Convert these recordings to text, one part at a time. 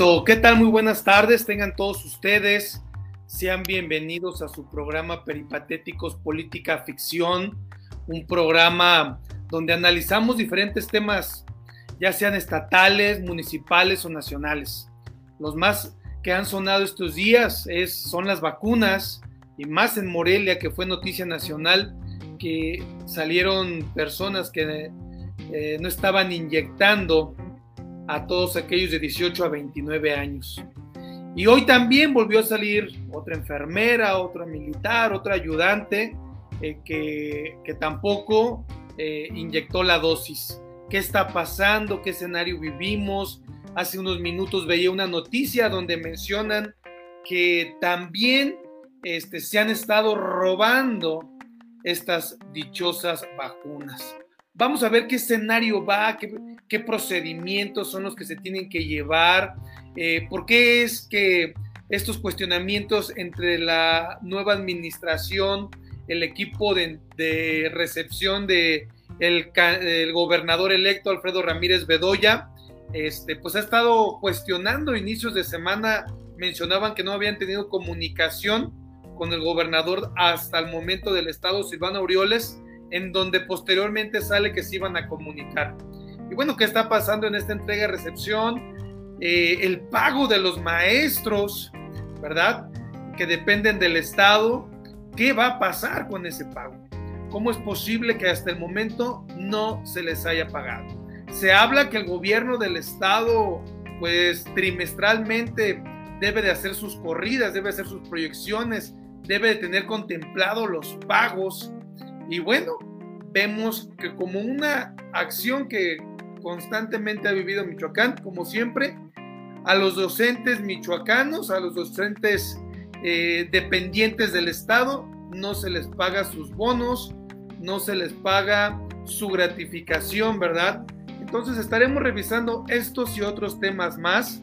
Listo, ¿qué tal? Muy buenas tardes, tengan todos ustedes. Sean bienvenidos a su programa Peripatéticos Política Ficción, un programa donde analizamos diferentes temas, ya sean estatales, municipales o nacionales. Los más que han sonado estos días es, son las vacunas, y más en Morelia, que fue noticia nacional, que salieron personas que eh, no estaban inyectando a todos aquellos de 18 a 29 años. Y hoy también volvió a salir otra enfermera, otra militar, otra ayudante eh, que, que, tampoco eh, inyectó la dosis. ¿Qué está pasando? ¿Qué escenario vivimos? Hace unos minutos veía una noticia donde mencionan que también este, se han estado robando estas dichosas vacunas. Vamos a ver qué escenario va, qué, procedimientos son los que se tienen que llevar, eh, por qué es que estos cuestionamientos entre la nueva administración, el equipo de, recepción de el, gobernador electo Alfredo Ramírez Bedoya, este, pues ha estado cuestionando inicios de semana, mencionaban que no habían tenido comunicación con el gobernador hasta el momento del estado Silvana Aureoles, en donde posteriormente sale que se iban a comunicar. Y bueno, ¿qué está pasando en esta entrega-recepción? Eh, el pago de los maestros, ¿verdad? Que dependen del Estado. ¿Qué va a pasar con ese pago? ¿Cómo es posible que hasta el momento no se les haya pagado? Se habla que el gobierno del Estado, pues trimestralmente debe de hacer sus corridas, debe hacer sus proyecciones, debe de tener contemplado los pagos. Y bueno, vemos que como una acción que constantemente ha vivido Michoacán, como siempre, a los docentes michoacanos, a los docentes eh, dependientes del Estado, no se les paga sus bonos, no se les paga su gratificación, ¿verdad? Entonces estaremos revisando estos y otros temas más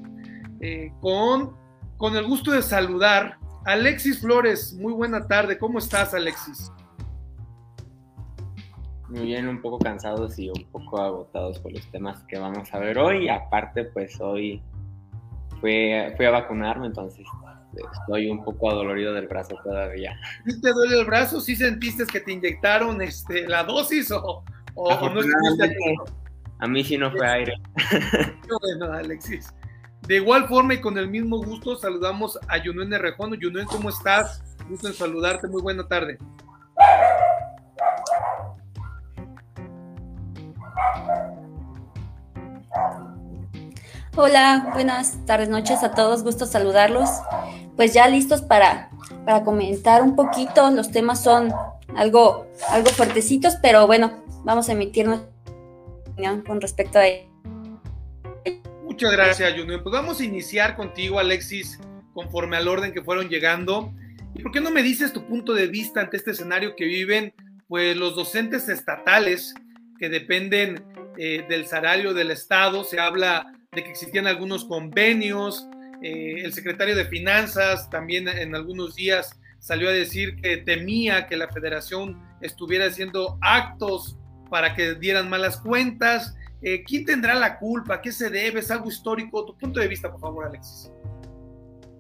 eh, con, con el gusto de saludar Alexis Flores. Muy buena tarde, ¿cómo estás Alexis? Muy bien, un poco cansados y un poco agotados por los temas que vamos a ver hoy. Aparte, pues hoy fui, fui a vacunarme, entonces estoy un poco adolorido del brazo todavía. ¿Sí te duele el brazo? ¿Sí sentiste que te inyectaron este, la dosis o, o, no estuviste A mí sí no fue aire. bueno, Alexis. De igual forma y con el mismo gusto saludamos a Yunuen Rejón. Yunuen, ¿cómo estás? Gusto en saludarte. Muy buena tarde. Hola, buenas tardes, noches a todos, gusto saludarlos. Pues ya listos para, para comentar un poquito, los temas son algo, algo fuertecitos, pero bueno, vamos a emitir nuestra opinión con respecto a. Muchas gracias, Junior. Pues vamos a iniciar contigo, Alexis, conforme al orden que fueron llegando. ¿Y por qué no me dices tu punto de vista ante este escenario que viven pues los docentes estatales que dependen eh, del salario del Estado? Se habla de que existían algunos convenios. Eh, el secretario de Finanzas también en algunos días salió a decir que temía que la federación estuviera haciendo actos para que dieran malas cuentas. Eh, ¿Quién tendrá la culpa? ¿Qué se debe? ¿Es algo histórico? Tu punto de vista, por favor, Alexis.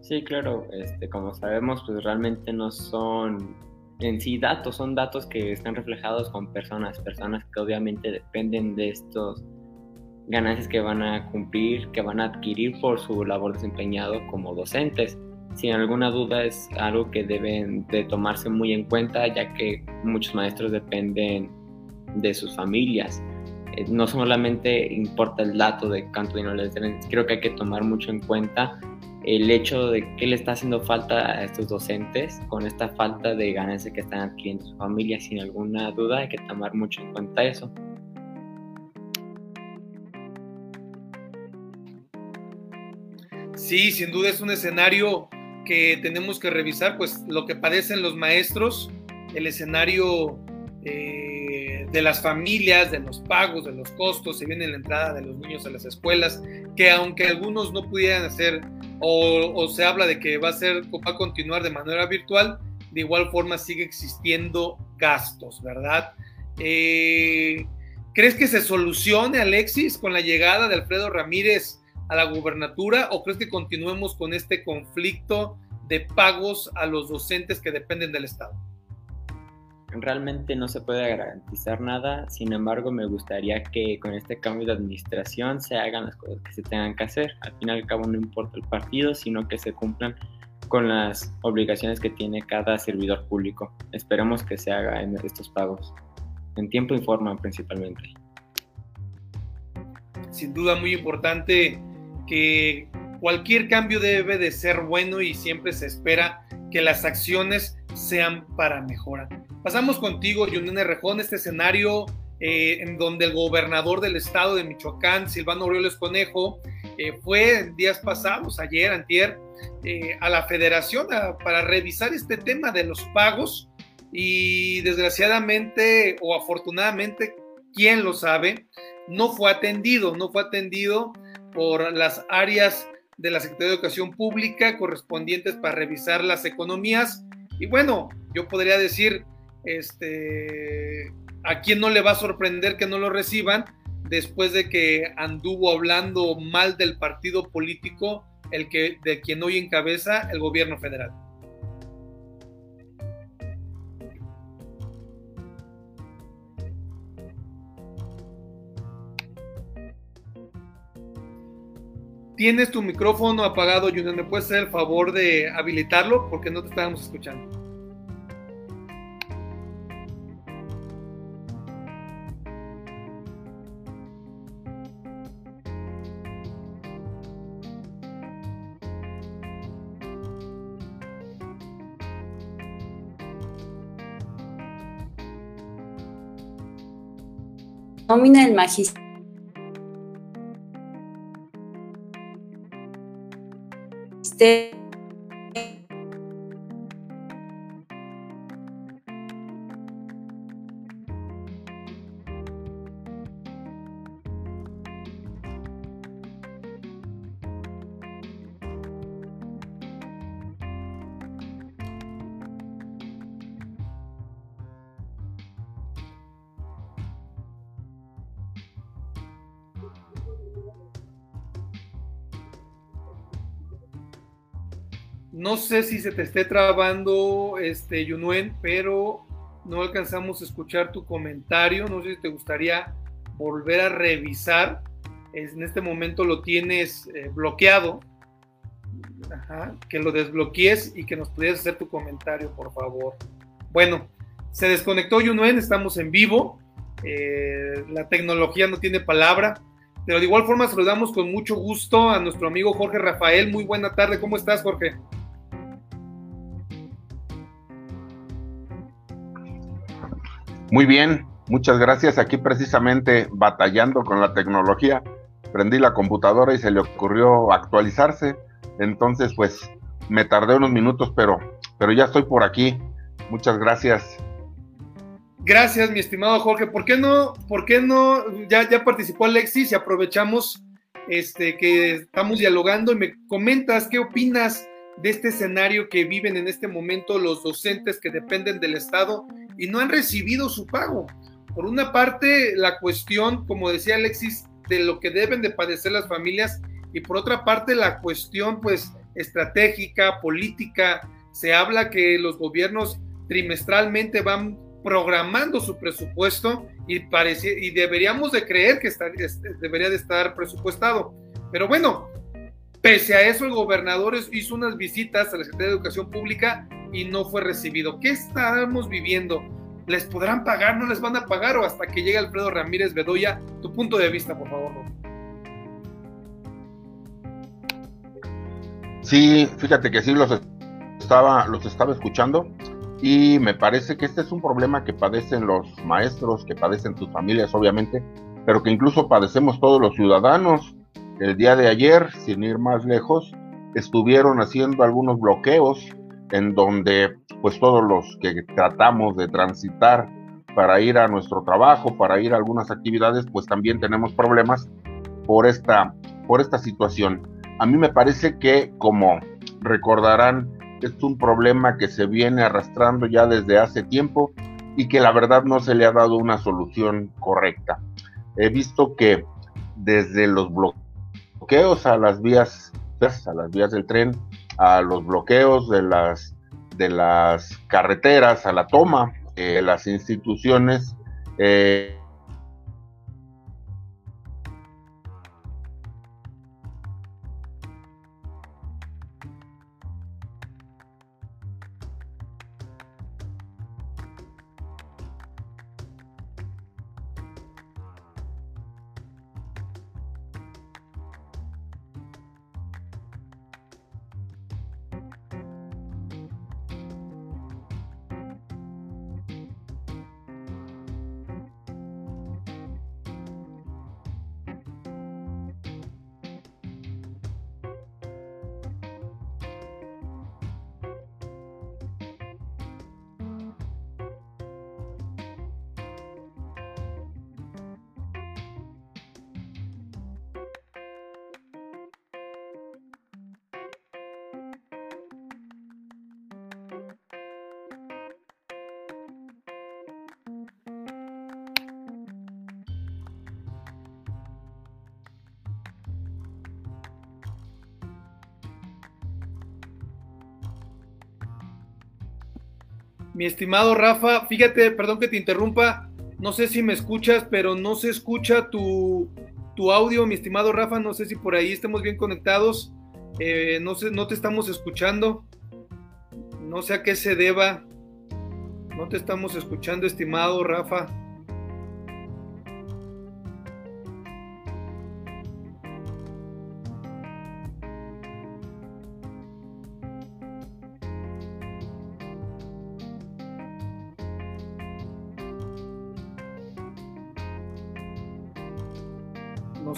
Sí, claro. Este, como sabemos, pues realmente no son en sí datos, son datos que están reflejados con personas, personas que obviamente dependen de estos ganancias que van a cumplir, que van a adquirir por su labor desempeñado como docentes. Sin alguna duda es algo que deben de tomarse muy en cuenta ya que muchos maestros dependen de sus familias. Eh, no solamente importa el dato de cuánto dinero les deben, creo que hay que tomar mucho en cuenta el hecho de qué le está haciendo falta a estos docentes con esta falta de ganancias que están adquiriendo su familia. Sin alguna duda hay que tomar mucho en cuenta eso. Sí, sin duda es un escenario que tenemos que revisar, pues lo que padecen los maestros, el escenario eh, de las familias, de los pagos, de los costos, se viene la entrada de los niños a las escuelas, que aunque algunos no pudieran hacer o, se habla de que va a ser va a continuar de manera virtual, de igual forma sigue existiendo gastos, ¿verdad? Eh, ¿Crees que se solucione, Alexis, con la llegada de Alfredo Ramírez a la gubernatura o crees que continuemos con este conflicto de pagos a los docentes que dependen del Estado? Realmente no se puede garantizar nada, sin embargo me gustaría que con este cambio de administración se hagan las cosas que se tengan que hacer. Al fin y al cabo no importa el partido, sino que se cumplan con las obligaciones que tiene cada servidor público. Esperemos que se haga en estos pagos, en tiempo y forma principalmente. Sin duda muy importante que cualquier cambio debe de ser bueno y siempre se espera que las acciones sean para mejora. Pasamos contigo, Yunene Rejón, este escenario eh, en donde el gobernador del estado de Michoacán, Silvano Aureoles Conejo, eh, fue días pasados, ayer, antier, eh, a la federación para revisar este tema de los pagos y desgraciadamente o afortunadamente, quién lo sabe, no fue atendido, no fue atendido por las áreas de la Secretaría de Educación Pública correspondientes para revisar las economías. Y bueno, yo podría decir, este, a quién no le va a sorprender que no lo reciban después de que anduvo hablando mal del partido político el que, de quien hoy encabeza el gobierno federal. Tienes tu micrófono apagado, Junior. ¿Me puedes hacer el favor de habilitarlo? Porque no te estábamos escuchando. Nómina el magistrado No sé si se te esté trabando, este, Yunuen, pero no alcanzamos a escuchar tu comentario. No sé si te gustaría volver a revisar. En este momento lo tienes eh, bloqueado. que lo desbloquees y que nos pudieras hacer tu comentario, por favor. Bueno, se desconectó Yunuen, estamos en vivo. Eh, la tecnología no tiene palabra. Pero de igual forma saludamos con mucho gusto a nuestro amigo Jorge Rafael. Muy buena tarde, ¿cómo estás, Jorge? Muy bien, muchas gracias. Aquí precisamente batallando con la tecnología, prendí la computadora y se le ocurrió actualizarse. Entonces, pues me tardé unos minutos, pero, pero ya estoy por aquí. Muchas gracias. Gracias, mi estimado Jorge. ¿Por qué no, por qué no, ya, ya participó Alexis y aprovechamos este, que estamos dialogando y me comentas qué opinas de este escenario que viven en este momento los docentes que dependen del Estado y no han recibido su pago. Por una parte, la cuestión, como decía Alexis, de lo que deben de padecer las familias y por otra parte, la cuestión, pues, estratégica, política. Se habla que los gobiernos trimestralmente van programando su presupuesto y, parece, y deberíamos de creer que debería de estar presupuestado. Pero bueno, pese a eso el gobernador hizo unas visitas a la Secretaría de Educación Pública y no fue recibido. ¿Qué estamos viviendo? ¿Les podrán pagar? ¿No les van a pagar? O hasta que llegue Alfredo Ramírez Bedoya, tu punto de vista, por favor. Sí, fíjate que sí los estaba, los estaba escuchando y me parece que este es un problema que padecen los maestros, que padecen sus familias, obviamente, pero que incluso padecemos todos los ciudadanos. El día de ayer, sin ir más lejos, estuvieron haciendo algunos bloqueos en donde pues todos los que tratamos de transitar para ir a nuestro trabajo, para ir a algunas actividades, pues también tenemos problemas por esta, por esta situación. A mí me parece que, como recordarán, es un problema que se viene arrastrando ya desde hace tiempo y que la verdad no se le ha dado una solución correcta. He visto que desde los bloqueos a las vías, a las vías del tren, a los bloqueos de las, de las carreteras, a la toma de las instituciones. Eh, Mi estimado Rafa, fíjate, perdón que te interrumpa, no sé si me escuchas, pero no se escucha tu, audio, mi estimado Rafa, no sé si por ahí estemos bien conectados, eh, no, sé, no te estamos escuchando, no sé a qué se deba, no te estamos escuchando, estimado Rafa.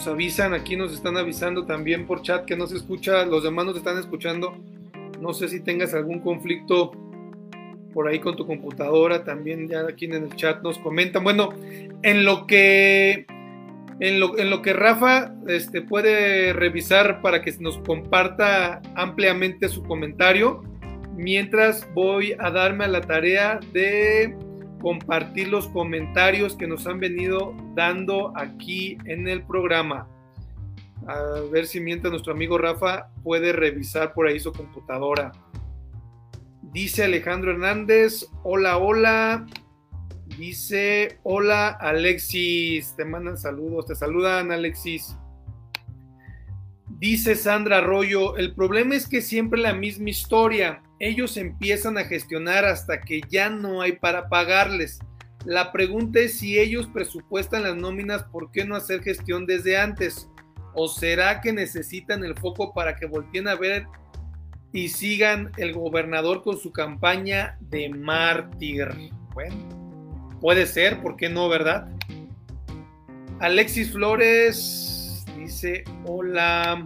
Avisan, aquí nos están avisando también por chat que no se escucha, los demás nos están escuchando. No sé si tengas algún conflicto por ahí con tu computadora, también ya aquí en el chat nos comentan. Bueno, en lo que en lo, en lo que Rafa este, puede revisar para que nos comparta ampliamente su comentario, mientras voy a darme a la tarea de compartir los comentarios que nos han venido dando aquí en el programa. A ver si mientras nuestro amigo Rafa puede revisar por ahí su computadora. Dice Alejandro Hernández, hola, hola. Dice, hola Alexis, te mandan saludos, te saludan Alexis. Dice Sandra Arroyo, el problema es que siempre la misma historia ellos empiezan a gestionar hasta que ya no hay para pagarles. La pregunta es si ellos presupuestan las nóminas, ¿por qué no hacer gestión desde antes? ¿O será que necesitan el foco para que volteen a ver y sigan el gobernador con su campaña de mártir? Bueno, puede ser, ¿por qué no, verdad? Alexis Flores dice, hola.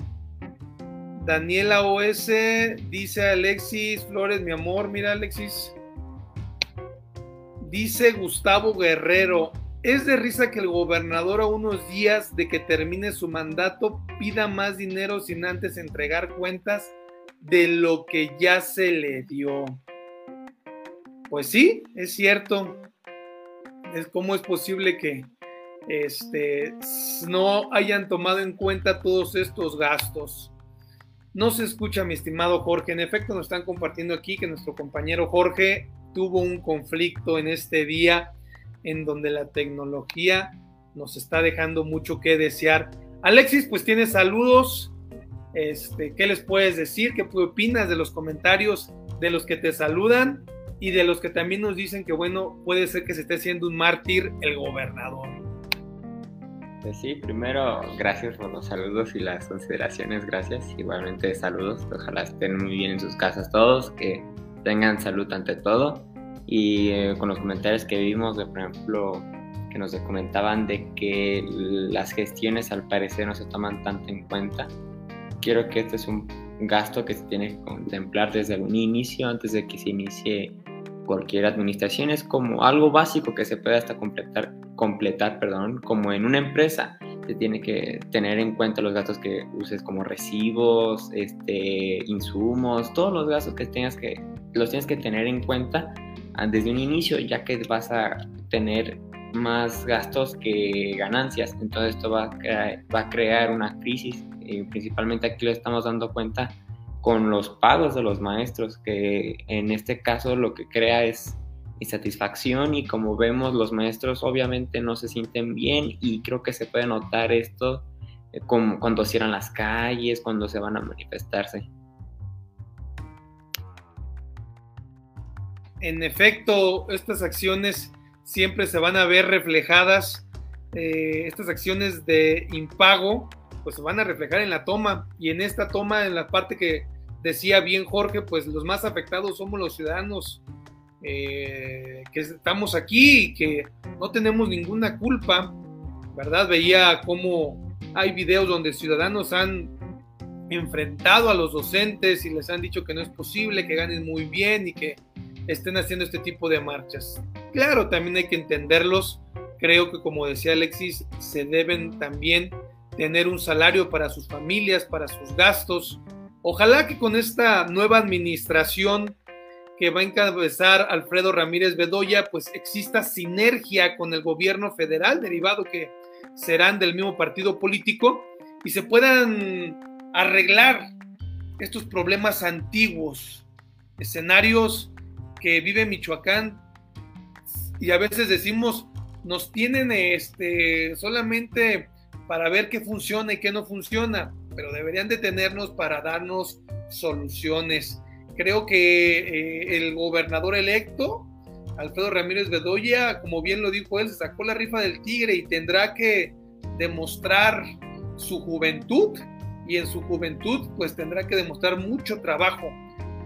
Daniela OS dice Alexis Flores, mi amor, mira Alexis. Dice Gustavo Guerrero, es de risa que el gobernador a unos días de que termine su mandato pida más dinero sin antes entregar cuentas de lo que ya se le dio. Pues sí, es cierto. Es cómo es posible que este, no hayan tomado en cuenta todos estos gastos. No se escucha, mi estimado Jorge. En efecto, nos están compartiendo aquí que nuestro compañero Jorge tuvo un conflicto en este día en donde la tecnología nos está dejando mucho que desear. Alexis, pues tienes saludos. Este, ¿Qué les puedes decir? ¿Qué opinas de los comentarios de los que te saludan y de los que también nos dicen que, bueno, puede ser que se esté haciendo un mártir el gobernador? Pues sí, primero, gracias por los saludos y las consideraciones, gracias. Igualmente saludos, ojalá estén muy bien en sus casas todos, que tengan salud ante todo. Y eh, con los comentarios que vimos, de, por ejemplo, que nos comentaban de que las gestiones al parecer no se toman tanto en cuenta. Quiero que este es un gasto que se tiene que contemplar desde un inicio, antes de que se inicie cualquier administración. Es como algo básico que se puede hasta completar completar, perdón, como en una empresa, se tiene que tener en cuenta los gastos que uses como recibos, este, insumos, todos los gastos que tengas que, los tienes que tener en cuenta desde un inicio, ya que vas a tener más gastos que ganancias. Entonces esto va a crear, va a crear una crisis y principalmente aquí lo estamos dando cuenta con los pagos de los maestros, que en este caso lo que crea es insatisfacción y como vemos los maestros obviamente no se sienten bien y creo que se puede notar esto eh, cuando cierran las calles, cuando se van a manifestarse. En efecto, estas acciones siempre se van a ver reflejadas, eh, estas acciones de impago, pues se van a reflejar en la toma y en esta toma, en la parte que decía bien Jorge, pues los más afectados somos los ciudadanos eh, que estamos aquí y que no tenemos ninguna culpa, ¿verdad? Veía cómo hay videos donde ciudadanos han enfrentado a los docentes y les han dicho que no es posible, que ganen muy bien y que estén haciendo este tipo de marchas. Claro, también hay que entenderlos. Creo que como decía Alexis, se deben también tener un salario para sus familias, para sus gastos, Ojalá que con esta nueva administración que va a encabezar Alfredo Ramírez Bedoya, pues exista sinergia con el gobierno federal, derivado que serán del mismo partido político, y se puedan arreglar estos problemas antiguos, escenarios que vive Michoacán, y a veces decimos, nos tienen este, solamente para ver qué funciona y qué no funciona pero deberían detenernos para darnos soluciones. Creo que eh, el gobernador electo, Alfredo Ramírez Bedoya, como bien lo dijo él, se sacó la rifa del tigre y tendrá que demostrar su juventud y en su juventud pues tendrá que demostrar mucho trabajo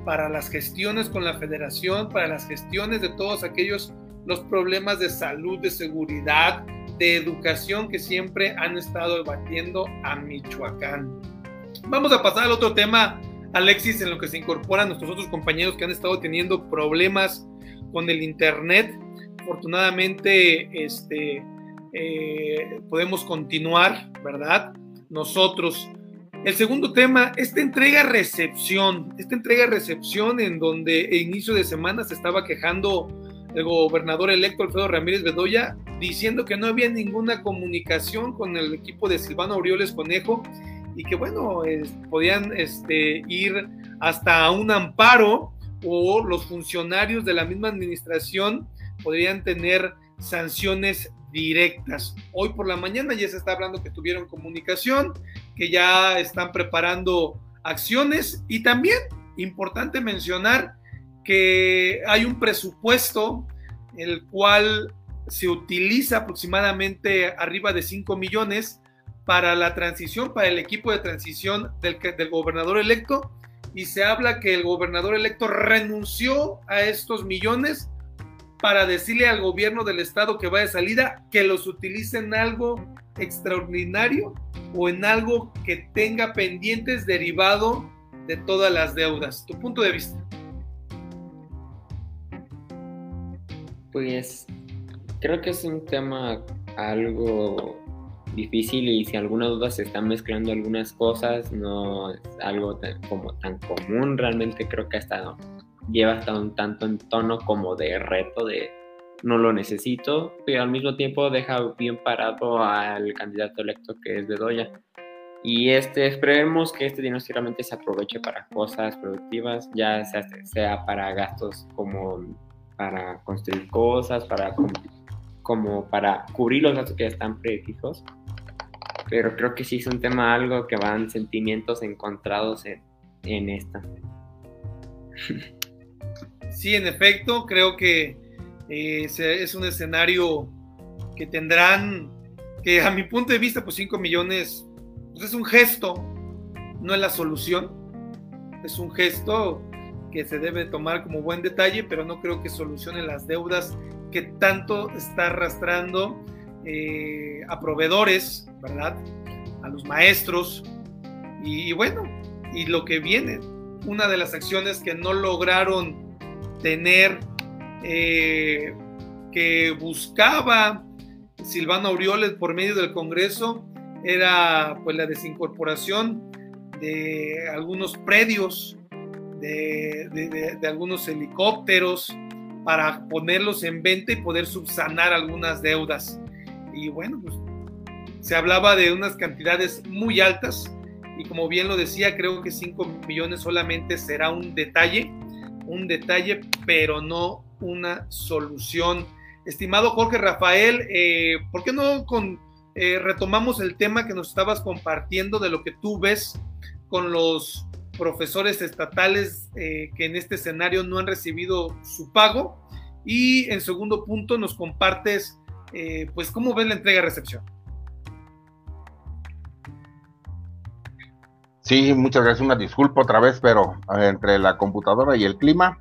para las gestiones con la federación, para las gestiones de todos aquellos los problemas de salud, de seguridad, de educación que siempre han estado batiendo a Michoacán. Vamos a pasar al otro tema, Alexis, en lo que se incorporan nuestros otros compañeros que han estado teniendo problemas con el Internet. Afortunadamente, este, eh, podemos continuar, ¿verdad? Nosotros. El segundo tema, esta entrega-recepción, esta entrega-recepción en donde el inicio de semana se estaba quejando el gobernador electo Alfredo Ramírez Bedoya, diciendo que no había ninguna comunicación con el equipo de Silvano Aureoles Conejo y que bueno, podían este, ir hasta un amparo o los funcionarios de la misma administración podrían tener sanciones directas. Hoy por la mañana ya se está hablando que tuvieron comunicación, que ya están preparando acciones y también importante mencionar que hay un presupuesto el cual se utiliza aproximadamente arriba de 5 millones para la transición, para el equipo de transición del, gobernador electo, y se habla que el gobernador electo renunció a estos millones para decirle al gobierno del estado que va de salida que los utilice en algo extraordinario o en algo que tenga pendientes derivado de todas las deudas. Tu punto de vista. Pues creo que es un tema algo difícil y si alguna duda se están mezclando algunas cosas, no es algo como tan común, realmente creo que hasta lleva hasta un tanto en tono como de reto de no lo necesito, pero al mismo tiempo deja bien parado al candidato electo que es Bedoya. Y este, esperemos que este dinero realmente se aproveche para cosas productivas, ya sea, sea para gastos como para construir cosas, para como, para cubrir los gastos que ya están prefijos. Pero creo que sí es un tema algo que van sentimientos encontrados en, en esta. Sí, en efecto, creo que eh, es un escenario que tendrán, que a mi punto de vista, pues 5 millones, pues es un gesto, no es la solución, es un gesto que se debe tomar como buen detalle, pero no creo que solucione las deudas que tanto está arrastrando eh, a proveedores, ¿verdad? A los maestros. Y, bueno, y lo que viene, una de las acciones que no lograron tener, eh, que buscaba Silvano Aureoles por medio del Congreso, era pues la desincorporación de algunos predios de, algunos helicópteros para ponerlos en venta y poder subsanar algunas deudas. Y bueno, pues se hablaba de unas cantidades muy altas y como bien lo decía, creo que 5 millones solamente será un detalle, un detalle, pero no una solución. Estimado Jorge Rafael, eh, ¿por qué no eh, retomamos el tema que nos estabas compartiendo de lo que tú ves con los profesores estatales eh, que en este escenario no han recibido su pago? Y en segundo punto nos compartes, pues, cómo ves la entrega-recepción. Sí, muchas gracias. Una disculpa otra vez, pero entre la computadora y el clima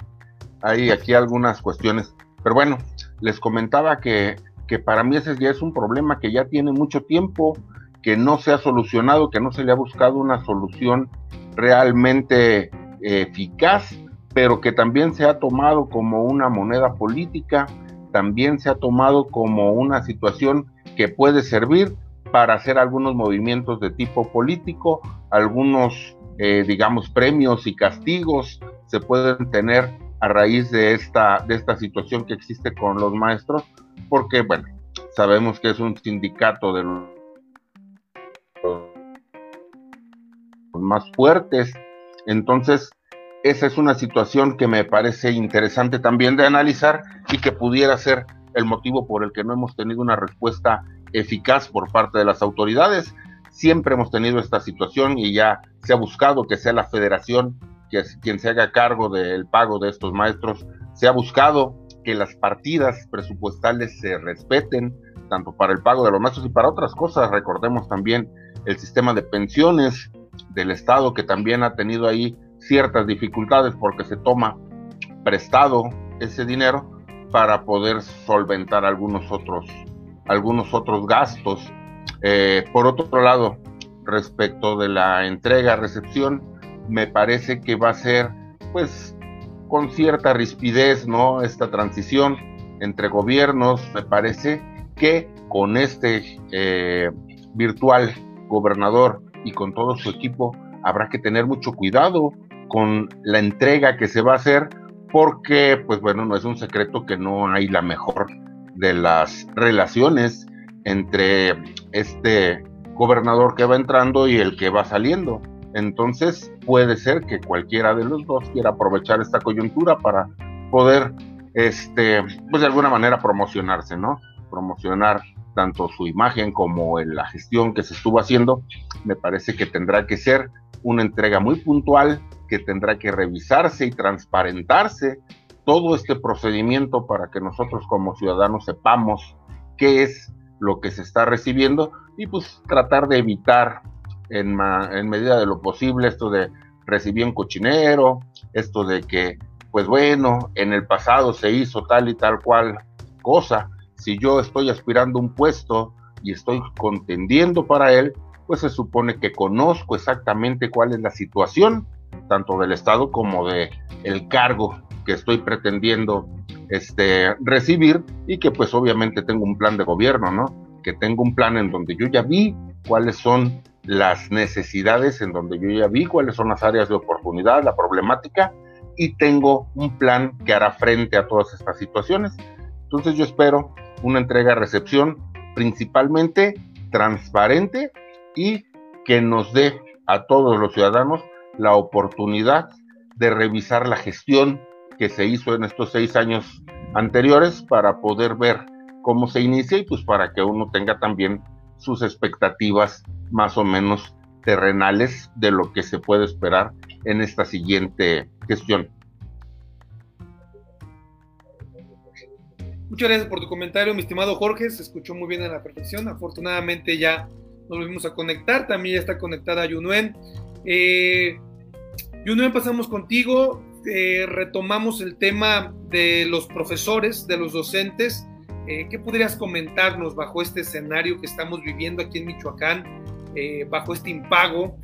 hay aquí algunas cuestiones. Pero bueno, les comentaba que, que para mí ese ya es un problema que ya tiene mucho tiempo, que no se ha solucionado, que no se le ha buscado una solución realmente eficaz, pero que también se ha tomado como una moneda política, también se ha tomado como una situación que puede servir para hacer algunos movimientos de tipo político, algunos, eh, digamos, premios y castigos se pueden tener a raíz de esta, de esta situación que existe con los maestros, porque, bueno, sabemos que es un sindicato de los más fuertes, entonces esa es una situación que me parece interesante también de analizar y que pudiera ser el motivo por el que no hemos tenido una respuesta eficaz por parte de las autoridades. Siempre hemos tenido esta situación y ya se ha buscado que sea la federación que quien se haga cargo del pago de estos maestros, se ha buscado que las partidas presupuestales se respeten, tanto para el pago de los maestros y para otras cosas. Recordemos también el sistema de pensiones del Estado, que también ha tenido ahí ciertas dificultades porque se toma prestado ese dinero para poder solventar algunos otros, algunos otros gastos. Eh, por otro lado, respecto de la entrega-recepción, me parece que va a ser, pues, con cierta rispidez, ¿no? Esta transición entre gobiernos, me parece que con este eh, virtual gobernador y con todo su equipo habrá que tener mucho cuidado con la entrega que se va a hacer, porque, pues bueno, no es un secreto que no hay la mejor de las relaciones entre este gobernador que va entrando y el que va saliendo. Entonces puede ser que cualquiera de los dos quiera aprovechar esta coyuntura para poder, este, pues de alguna manera promocionarse, ¿no? Promocionar tanto su imagen como la gestión que se estuvo haciendo. Me parece que tendrá que ser una entrega muy puntual, que tendrá que revisarse y transparentarse todo este procedimiento para que nosotros como ciudadanos sepamos qué es lo que se está recibiendo y pues tratar de evitar en, medida de lo posible esto de recibir un cochinero, esto de que, pues bueno, en el pasado se hizo tal y tal cual cosa. Si yo estoy aspirando un puesto y estoy contendiendo para él, pues se supone que conozco exactamente cuál es la situación, tanto del Estado como de el cargo que estoy pretendiendo este, recibir y que pues obviamente tengo un plan de gobierno, ¿no? Que tengo un plan en donde yo ya vi cuáles son las necesidades en donde yo ya vi cuáles son las áreas de oportunidad, la problemática, y tengo un plan que hará frente a todas estas situaciones. Entonces yo espero una entrega-recepción principalmente transparente y que nos dé a todos los ciudadanos la oportunidad de revisar la gestión que se hizo en estos seis años anteriores para poder ver cómo se inicia y pues para que uno tenga también sus expectativas más o menos terrenales de lo que se puede esperar en esta siguiente gestión. Muchas gracias por tu comentario, mi estimado Jorge. Se escuchó muy bien a la perfección. Afortunadamente ya nos volvimos a conectar. También ya está conectada Yunuen. Eh, Yunuen, pasamos contigo. Eh, retomamos el tema de los profesores, de los docentes. Eh, ¿Qué podrías comentarnos bajo este escenario que estamos viviendo aquí en Michoacán? Eh, bajo este impago.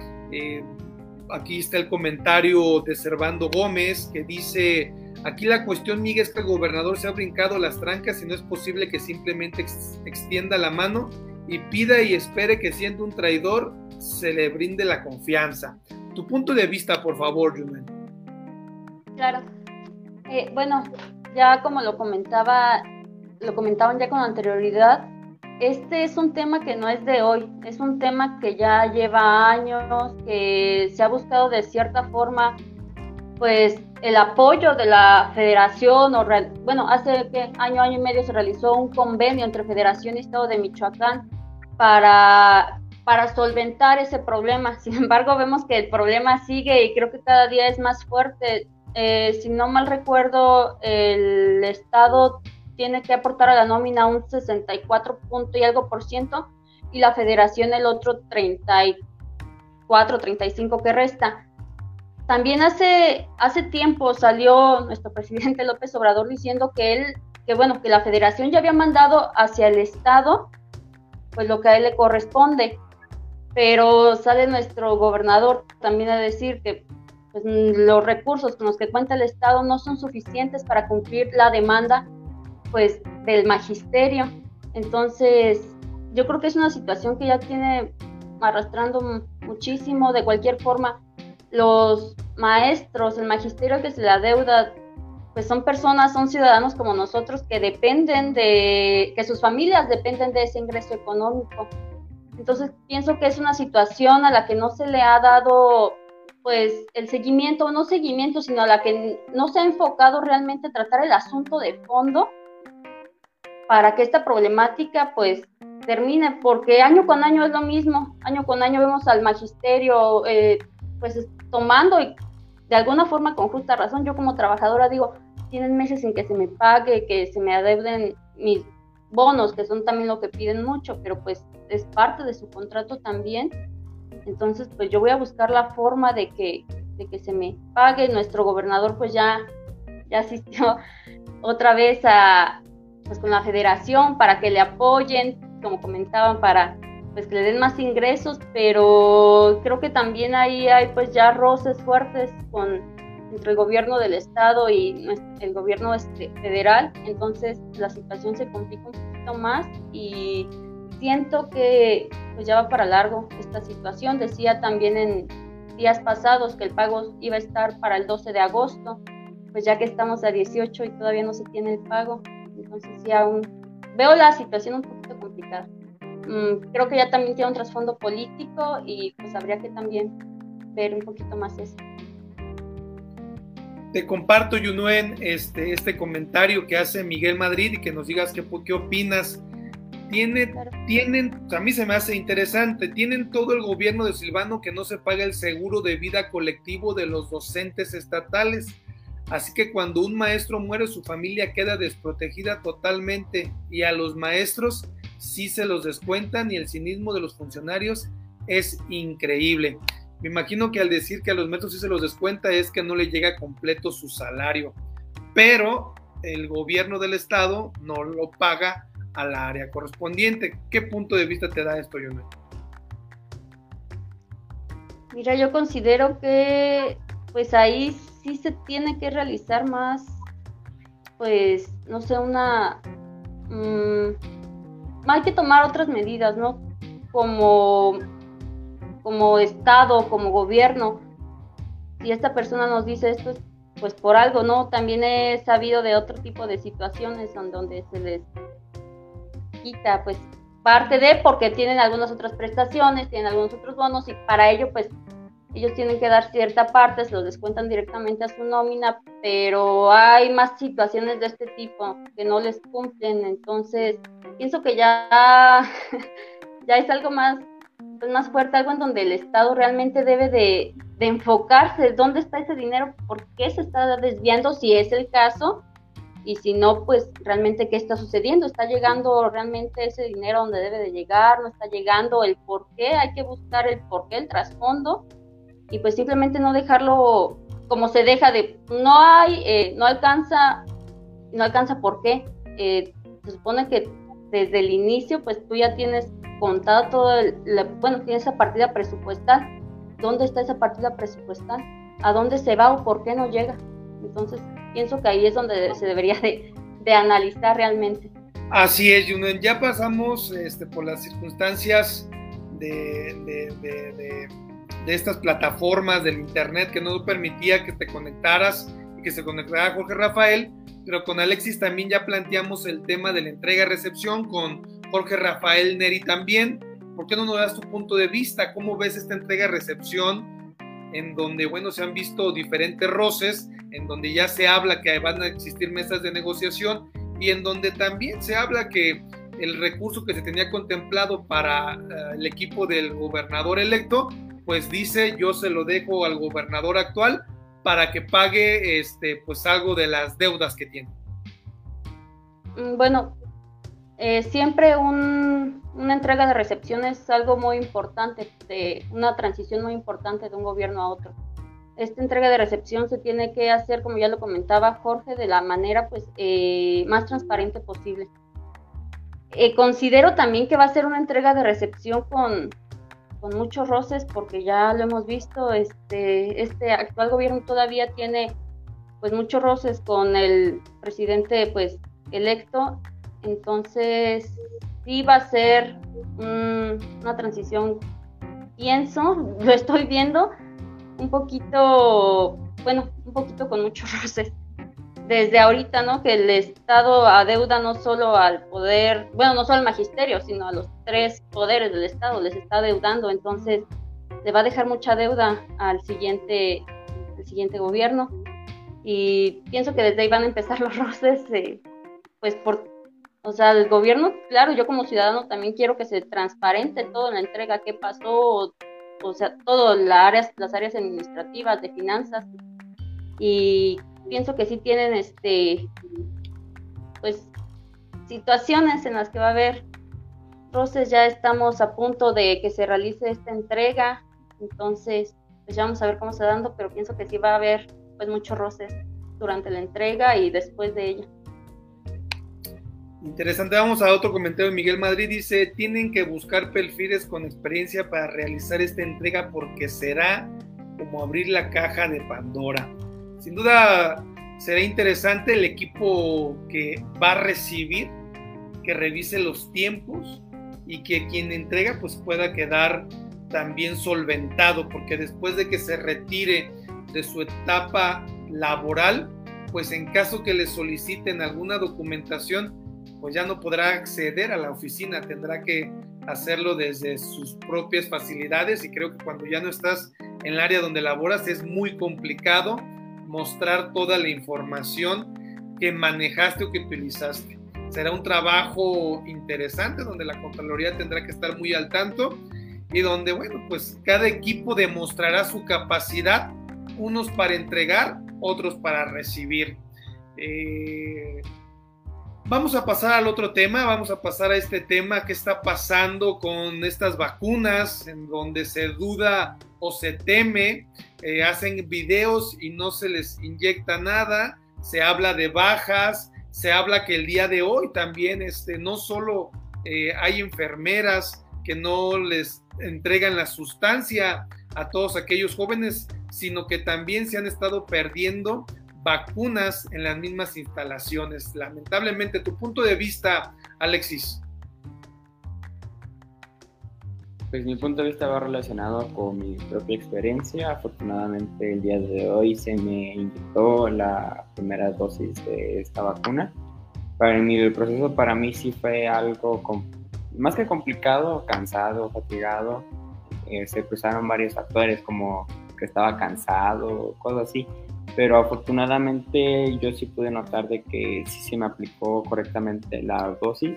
Aquí está el comentario de Servando Gómez que dice, aquí la cuestión, Miguel, es que el gobernador se ha brincado las trancas y no es posible que simplemente extienda la mano y pida y espere que siendo un traidor se le brinde la confianza. Tu punto de vista, por favor, Jumen. Claro. Eh, bueno, ya como lo comentaba, lo comentaban ya con anterioridad, este es un tema que no es de hoy, es un tema que ya lleva años, que se ha buscado de cierta forma, pues el apoyo de la federación, o bueno, hace ¿qué? año, año y medio se realizó un convenio entre Federación y Estado de Michoacán para, para solventar ese problema. Sin embargo, vemos que el problema sigue y creo que cada día es más fuerte. Eh, si no mal recuerdo, el Estado tiene que aportar a la nómina un 64 punto y algo por ciento y la federación el otro 34, 35 que resta. También hace, hace tiempo salió nuestro presidente López Obrador diciendo que él, que bueno, que la federación ya había mandado hacia el Estado, pues lo que a él le corresponde. Pero sale nuestro gobernador también a decir que pues, los recursos con los que cuenta el Estado no son suficientes para cumplir la demanda pues del magisterio. Entonces, yo creo que es una situación que ya tiene arrastrando muchísimo de cualquier forma. Los maestros, el magisterio que se le adeuda, pues son personas, son ciudadanos como nosotros que dependen de, que sus familias dependen de ese ingreso económico. Entonces pienso que es una situación a la que no se le ha dado pues el seguimiento, no seguimiento, sino a la que no se ha enfocado realmente a tratar el asunto de fondo para que esta problemática pues termine, porque año con año es lo mismo, año con año vemos al magisterio eh, pues tomando y de alguna forma con justa razón, yo como trabajadora digo, tienen meses en que se me pague, que se me adeuden mis bonos, que son también lo que piden mucho, pero pues es parte de su contrato también. Entonces, pues yo voy a buscar la forma de que, de que se me pague. Nuestro gobernador pues ya, ya asistió otra vez a, pues con la federación para que le apoyen, como comentaban, para pues que le den más ingresos, pero creo que también ahí hay pues ya roces fuertes con entre el gobierno del estado y el gobierno este, federal, entonces la situación se complica un poquito más y siento que pues ya va para largo esta situación. Decía también en días pasados que el pago iba a estar para el 12 de agosto, pues ya que estamos a 18 y todavía no se tiene el pago, entonces sí aún veo la situación un poquito complicada. Mm, creo que ya también tiene un trasfondo político y pues habría que también ver un poquito más eso. Te comparto, Yunuen, este, este comentario que hace Miguel Madrid y que nos digas qué, qué opinas. Tiene, Tienen, a mí se me hace interesante, tienen todo el gobierno de Silvano que no se paga el seguro de vida colectivo de los docentes estatales Así que cuando un maestro muere, su familia queda desprotegida totalmente y a los maestros sí se los descuentan y el cinismo de los funcionarios es increíble. Me imagino que al decir que a los maestros sí se los descuenta es que no le llega completo su salario, pero el gobierno del estado no lo paga al área correspondiente. ¿Qué punto de vista te da esto, Yonel? Mira, yo considero que pues ahí sí se tiene que realizar más, pues, no sé, una... Mm, hay que tomar otras medidas, ¿no? Como, como Estado, como gobierno. Si esta persona nos dice esto, pues por algo, ¿no? También he sabido de otro tipo de situaciones en donde se les quita, pues, parte de, porque tienen algunas otras prestaciones, tienen algunos otros bonos y para ello, pues, ellos tienen que dar cierta parte, se los descuentan directamente a su nómina, pero hay más situaciones de este tipo que no les cumplen, entonces pienso que ya, ya es algo más, pues más fuerte, algo en donde el Estado realmente debe de, de enfocarse, dónde está ese dinero, por qué se está desviando, si es el caso, y si no, pues realmente qué está sucediendo, está llegando realmente ese dinero donde debe de llegar, no está llegando, el por qué, hay que buscar el por qué, el trasfondo, y pues simplemente no dejarlo como se deja de no hay eh, no alcanza no alcanza por qué. Eh, se supone que desde el inicio pues tú ya tienes contado todo el, bueno tienes esa partida presupuestal. Dónde está esa partida presupuestal a dónde se va o por qué no llega entonces pienso que ahí es donde se debería de, de analizar realmente. Así es Junen. Ya pasamos este, por las circunstancias de, estas plataformas del internet que no permitía que te conectaras y que se conectara Jorge Rafael, pero con Alexis también ya planteamos el tema de la entrega-recepción con Jorge Rafael Neri también. ¿Por qué no nos das tu punto de vista? ¿Cómo ves esta entrega-recepción en donde, bueno, se han visto diferentes roces, en donde ya se habla que van a existir mesas de negociación y en donde también se habla que el recurso que se tenía contemplado para eh, el equipo del gobernador electo, pues dice yo se lo dejo al gobernador actual para que pague este pues algo de las deudas que tiene. Mm, bueno, eh, siempre una entrega de recepción es algo muy importante, una transición muy importante de un gobierno a otro. Esta entrega de recepción se tiene que hacer, como ya lo comentaba Jorge, de la manera pues eh, más transparente posible. Eh, considero también que va a ser una entrega de recepción con, con muchos roces, porque ya lo hemos visto, este, este actual gobierno todavía tiene pues muchos roces con el presidente pues electo, entonces sí va a ser una transición, pienso, lo estoy viendo, un poquito, bueno, un poquito con muchos roces desde ahorita, ¿no? Que el Estado adeuda no solo al poder, bueno, no solo al magisterio, sino a los tres poderes del Estado, les está adeudando, entonces le va a dejar mucha deuda al siguiente, al siguiente gobierno. Y pienso que desde ahí van a empezar los roces, eh, pues por, o sea, el gobierno, claro, yo como ciudadano también quiero que se transparente todo en la entrega, qué pasó, o, sea, todas las áreas, las áreas administrativas, de finanzas, y pienso que sí tienen este pues situaciones en las que va a haber roces, ya estamos a punto de que se realice esta entrega, entonces pues ya vamos a ver cómo se dando, pero pienso que sí va a haber pues muchos roces durante la entrega y después de ella. Interesante, vamos a otro comentario Miguel Madrid, dice, tienen que buscar perfiles con experiencia para realizar esta entrega porque será como abrir la caja de Pandora. Sin duda será interesante el equipo que va a recibir, que revise los tiempos y que quien entrega pues pueda quedar también solventado, porque después de que se retire de su etapa laboral, pues en caso que le soliciten alguna documentación, pues ya no podrá acceder a la oficina, tendrá que hacerlo desde sus propias facilidades y creo que cuando ya no estás en el área donde laboras es muy complicado mostrar toda la información que manejaste o que utilizaste. Será un trabajo interesante donde la Contraloría tendrá que estar muy al tanto y donde, bueno, pues cada equipo demostrará su capacidad, unos para entregar, otros para recibir. Eh, vamos a pasar al otro tema, vamos a pasar a este tema que está pasando con estas vacunas, en donde se duda o se teme eh, hacen videos y no se les inyecta nada, se habla de bajas, se habla que el día de hoy también este, no solo eh, hay enfermeras que no les entregan la sustancia a todos aquellos jóvenes, sino que también se han estado perdiendo vacunas en las mismas instalaciones. Lamentablemente, tu punto de vista, Alexis. Pues mi punto de vista va relacionado con mi propia experiencia. Afortunadamente el día de hoy se me inyectó la primera dosis de esta vacuna. Para mí, el proceso para mí sí fue algo más que complicado, cansado, fatigado. Eh, se cruzaron varios factores como que estaba cansado, cosas así. Pero afortunadamente yo sí pude notar de que sí se me aplicó correctamente la dosis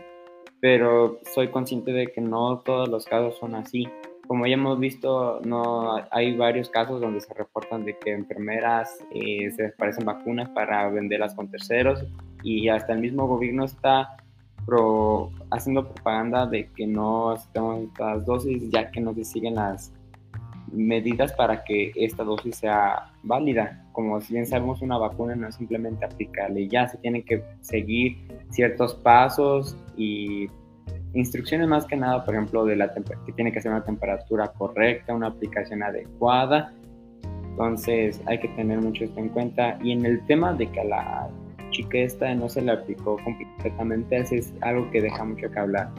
pero soy consciente de que no todos los casos son así. Como ya hemos visto, no hay varios casos donde se reportan de que enfermeras eh, se desaparecen vacunas para venderlas con terceros y hasta el mismo gobierno está haciendo propaganda de que no aceptamos estas dosis ya que no se siguen las medidas para que esta dosis sea válida. Como bien sabemos, una vacuna no es simplemente aplicarle, ya se tienen que seguir ciertos pasos y instrucciones más que nada, por ejemplo, de la que tiene que ser una temperatura correcta, una aplicación adecuada. Entonces hay que tener mucho esto en cuenta. Y en el tema de que a la chica esta no se le aplicó completamente, es algo que deja mucho que hablar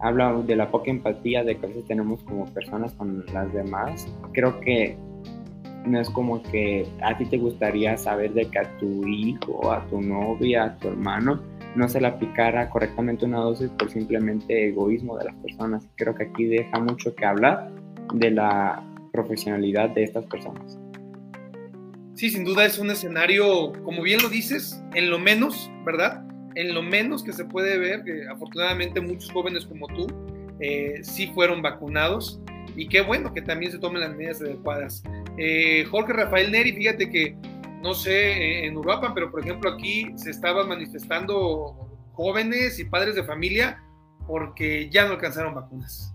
habla de la poca empatía de que a veces tenemos como personas con las demás. Creo que no es como que a ti te gustaría saber de que a tu hijo, a tu novia, a tu hermano no se le aplicara correctamente una dosis por simplemente egoísmo de las personas. Creo que aquí deja mucho que hablar de la profesionalidad de estas personas. Sí, sin duda es un escenario, como bien lo dices, en lo menos, ¿verdad? En lo menos que se puede ver, que afortunadamente muchos jóvenes como tú eh, sí fueron vacunados y qué bueno que también se tomen las medidas adecuadas. Eh, Jorge Rafael Neri, fíjate que, no sé, eh, en Europa, pero por ejemplo aquí se estaban manifestando jóvenes y padres de familia porque ya no alcanzaron vacunas.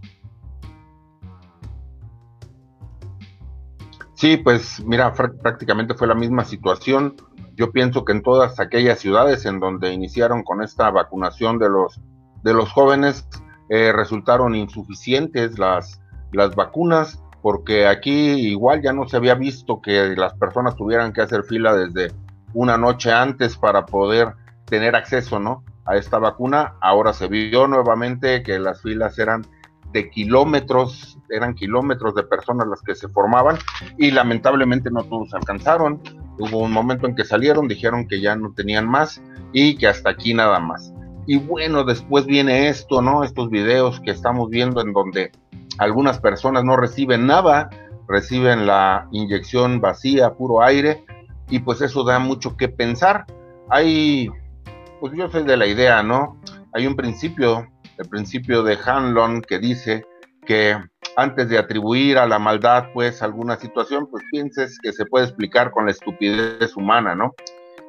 Sí, pues mira, prácticamente fue la misma situación. Yo pienso que en todas aquellas ciudades en donde iniciaron con esta vacunación de los, de los jóvenes, eh, resultaron insuficientes las, las vacunas, porque aquí igual ya no se había visto que las personas tuvieran que hacer fila desde una noche antes para poder tener acceso ¿no? a esta vacuna. Ahora se vio nuevamente que las filas eran de kilómetros, eran kilómetros de personas las que se formaban y lamentablemente no todos alcanzaron. Hubo un momento en que salieron, dijeron que ya no tenían más y que hasta aquí nada más. Y bueno, después viene esto, ¿no? Estos videos que estamos viendo en donde algunas personas no reciben nada, reciben la inyección vacía, puro aire, y pues eso da mucho que pensar. Hay, pues yo soy de la idea, ¿no? Hay un principio el principio de Hanlon que dice que antes de atribuir a la maldad pues alguna situación, pues pienses que se puede explicar con la estupidez humana, ¿no?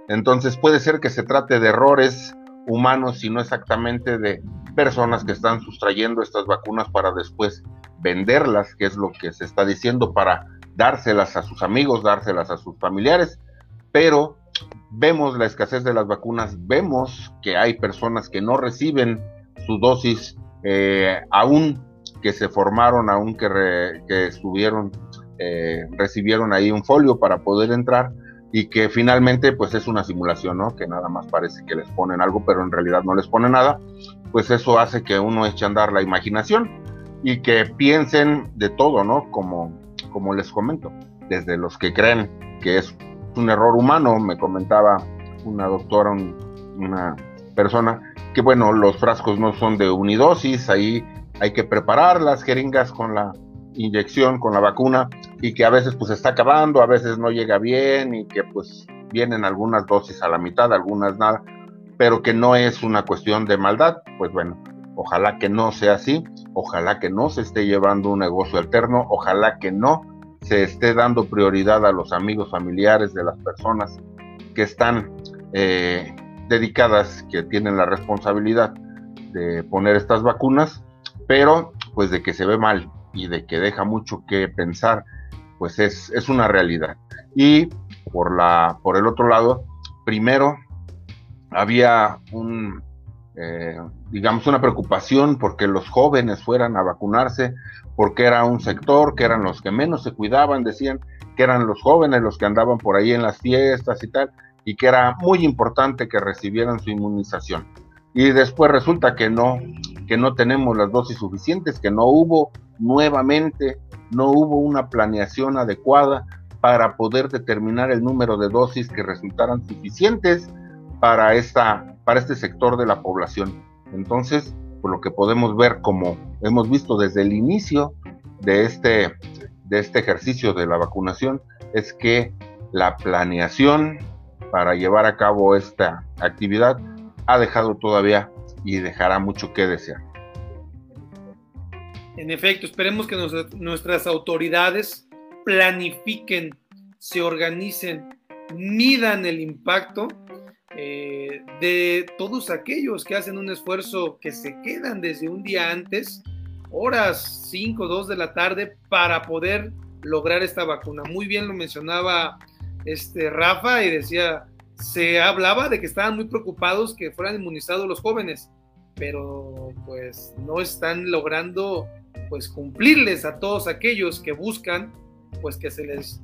Entonces puede ser que se trate de errores humanos y no exactamente de personas que están sustrayendo estas vacunas para después venderlas, que es lo que se está diciendo, para dárselas a sus amigos, dárselas a sus familiares, pero vemos la escasez de las vacunas, vemos que hay personas que no reciben su dosis, eh, aún que se formaron, aún que, que estuvieron, eh, recibieron ahí un folio para poder entrar y que finalmente pues es una simulación, ¿no? Que nada más parece que les ponen algo, pero en realidad no les pone nada, pues eso hace que uno eche a andar la imaginación y que piensen de todo, ¿no? Como, como les comento, desde los que creen que es un error humano, me comentaba una doctora, una persona, que bueno, los frascos no son de unidosis, ahí hay que preparar las jeringas con la inyección, con la vacuna, y que a veces pues está acabando, a veces no llega bien, y que pues vienen algunas dosis a la mitad, algunas nada, pero que no es una cuestión de maldad, pues bueno, ojalá que no sea así, ojalá que no se esté llevando un negocio alterno, ojalá que no se esté dando prioridad a los amigos familiares de las personas que están eh, dedicadas que tienen la responsabilidad de poner estas vacunas, pero pues de que se ve mal y de que deja mucho que pensar, pues es, es una realidad. Y por, la, por el otro lado, primero había un, eh, digamos, una preocupación porque los jóvenes fueran a vacunarse, porque era un sector que eran los que menos se cuidaban, decían que eran los jóvenes los que andaban por ahí en las fiestas y tal, y que era muy importante que recibieran su inmunización. Y después resulta que no, que no tenemos las dosis suficientes, que no hubo nuevamente, no hubo una planeación adecuada para poder determinar el número de dosis que resultaran suficientes para, esta, para este sector de la población. Entonces, por lo que podemos ver, como hemos visto desde el inicio de este, de este ejercicio de la vacunación, es que la planeación para llevar a cabo esta actividad ha dejado todavía y dejará mucho que desear. En efecto, esperemos que nuestras autoridades planifiquen, se organicen, midan el impacto eh, de todos aquellos que hacen un esfuerzo, que se quedan desde un día antes, horas 5, 2 de la tarde, para poder lograr esta vacuna. Muy bien lo mencionaba este, Rafa y decía, se hablaba de que estaban muy preocupados que fueran inmunizados los jóvenes, pero pues no están logrando pues cumplirles a todos aquellos que buscan pues que se les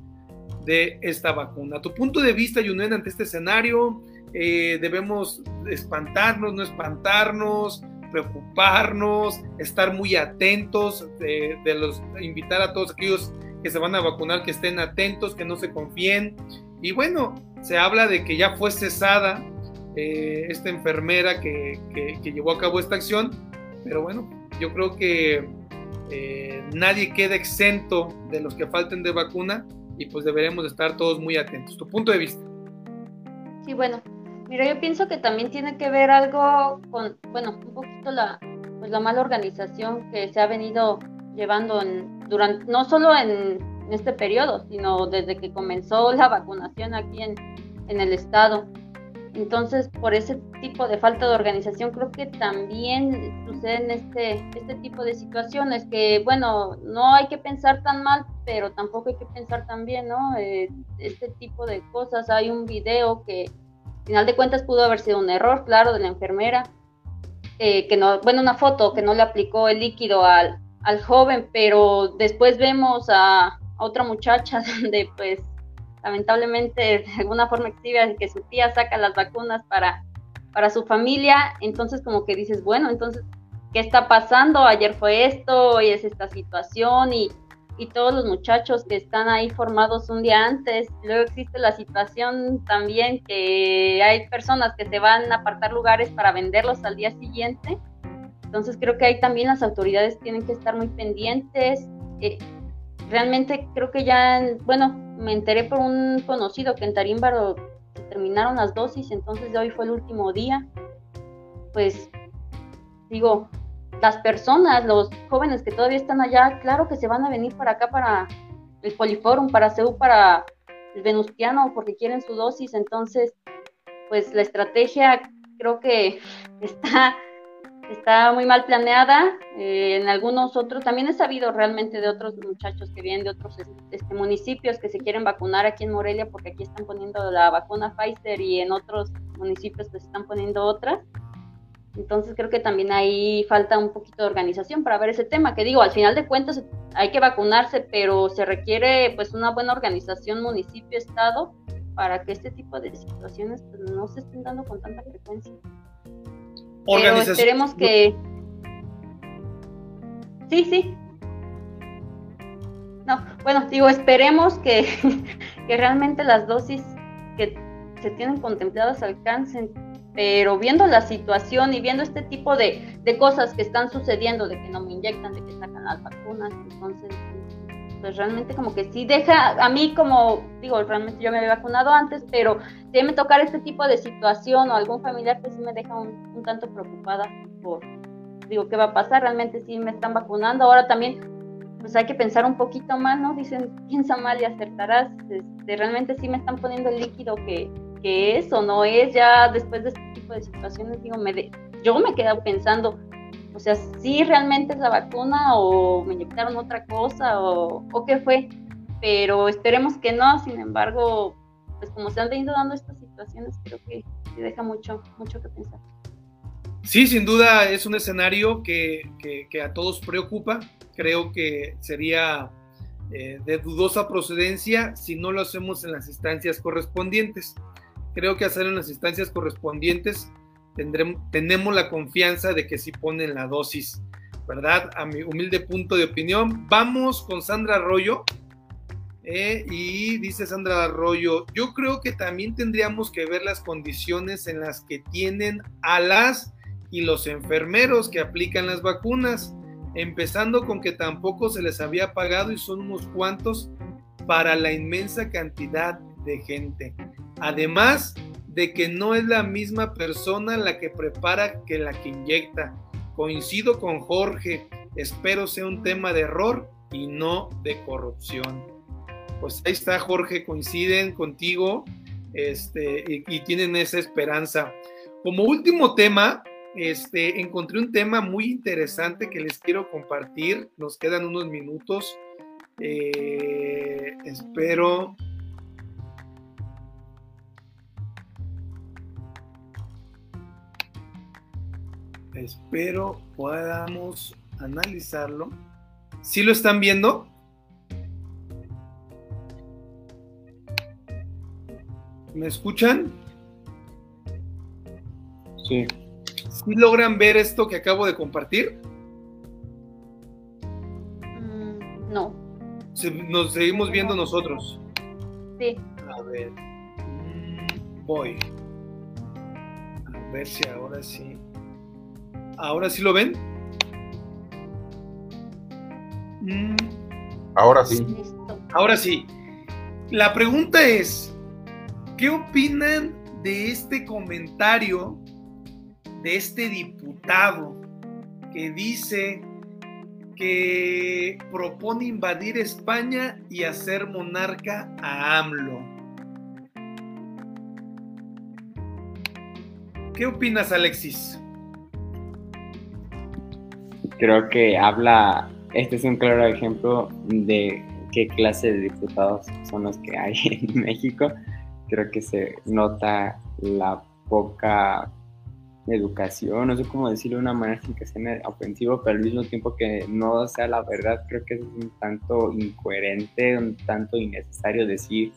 dé esta vacuna. tu punto de vista, Yunen, ante este escenario, eh, debemos espantarnos, no espantarnos, preocuparnos, estar muy atentos, de, de los, invitar a todos aquellos que se van a vacunar, que estén atentos, que no se confíen. Y bueno, se habla de que ya fue cesada eh, esta enfermera que, llevó a cabo esta acción, pero bueno, yo creo que eh, nadie queda exento de los que falten de vacuna y pues deberemos estar todos muy atentos. ¿Tu punto de vista? Sí, bueno, mira, yo pienso que también tiene que ver algo con, bueno, un poquito la, pues la mala organización que se ha venido llevando en, durante, no solo en, este periodo, sino desde que comenzó la vacunación aquí en, en el estado. Entonces, por ese tipo de falta de organización, creo que también suceden este, este tipo de situaciones que, bueno, no hay que pensar tan mal, pero tampoco hay que pensar tan bien, ¿no? Eh, este tipo de cosas. Hay un video que, al final de cuentas, pudo haber sido un error, claro, de la enfermera, eh, que no, bueno, una foto que no le aplicó el líquido al, al joven, pero después vemos a, otra muchacha donde pues lamentablemente de alguna forma exhibe que su tía saca las vacunas para, para su familia, entonces como que dices, bueno, entonces, ¿qué está pasando? Ayer fue esto, hoy es esta situación y, y todos los muchachos que están ahí formados un día antes, luego existe la situación también que hay personas que se van a apartar lugares para venderlos al día siguiente, entonces creo que ahí también las autoridades tienen que estar muy pendientes. Eh, realmente creo que ya, bueno, me enteré por un conocido que en Tarímbaro terminaron las dosis, entonces de hoy fue el último día. Pues digo, las personas, los jóvenes que todavía están allá, claro que se van a venir para acá, para el Poliforum, para CEU, para el Venustiano, porque quieren su dosis. Entonces, pues la estrategia creo que está está muy mal planeada. Eh, en algunos otros, también he sabido realmente de otros muchachos que vienen de otros este, municipios que se quieren vacunar aquí en Morelia, porque aquí están poniendo la vacuna Pfizer y en otros municipios pues están poniendo otras. Entonces creo que también ahí falta un poquito de organización para ver ese tema, que digo, al final de cuentas hay que vacunarse, pero se requiere pues una buena organización municipio-estado para que este tipo de situaciones pues, no se estén dando con tanta frecuencia. Pero esperemos que. Sí, sí. No, bueno, digo, esperemos que, que realmente las dosis que se tienen contempladas alcancen, pero viendo la situación y viendo este tipo de, de cosas que están sucediendo, de que no me inyectan, de que sacan las vacunas, entonces pues realmente como que sí deja, a mí como, digo, realmente yo me había vacunado antes, pero si me tocar este tipo de situación o algún familiar, pues sí me deja un, tanto preocupada por, digo, ¿qué va a pasar? Realmente sí me están vacunando, ahora también pues hay que pensar un poquito más, ¿no? Dicen, piensa mal y acertarás, este, realmente sí me están poniendo el líquido que, que es o no es, ya después de este tipo de situaciones, digo, me de, yo me quedo pensando, o sea, si realmente es la vacuna o me inyectaron otra cosa o, o qué fue, pero esperemos que no, sin embargo, pues como se han venido dando estas situaciones, creo que, deja mucho, mucho que pensar. Sí, sin duda es un escenario que, que, a todos preocupa. Creo que sería eh, de dudosa procedencia si no lo hacemos en las instancias correspondientes. Creo que hacer en las instancias correspondientes tendremos, tenemos la confianza de que sí ponen la dosis, ¿verdad? A mi humilde punto de opinión. Vamos con Sandra Arroyo. Eh, y dice Sandra Arroyo, yo creo que también tendríamos que ver las condiciones en las que tienen a las y los enfermeros que aplican las vacunas, empezando con que tampoco se les había pagado y son unos cuantos para la inmensa cantidad de gente. Además, de que no es la misma persona la que prepara que la que inyecta. Coincido con Jorge, espero sea un tema de error y no de corrupción. Pues ahí está Jorge, coinciden contigo este, y, tienen esa esperanza. Como último tema, este, encontré un tema muy interesante que les quiero compartir. Nos quedan unos minutos. Eh, espero Espero podamos analizarlo. ¿Sí lo están viendo? ¿Me escuchan? Sí. ¿Sí logran ver esto que acabo de compartir? Mm, no. nos seguimos viendo nosotros. Sí. A ver. Mm, voy. ver si ahora sí. ¿Ahora sí lo ven? Mm. Ahora sí. Ahora sí. La pregunta es, ¿qué opinan de este comentario de este diputado que dice que propone invadir España y hacer monarca a AMLO? ¿Qué opinas, Alexis? Creo que habla, este es un claro ejemplo de qué clase de diputados son los que hay en México. Creo que se nota la poca educación, no sé cómo decirlo de una manera sin que sea ofensivo, pero al mismo tiempo que no sea la verdad, creo que es un tanto incoherente, un tanto innecesario decir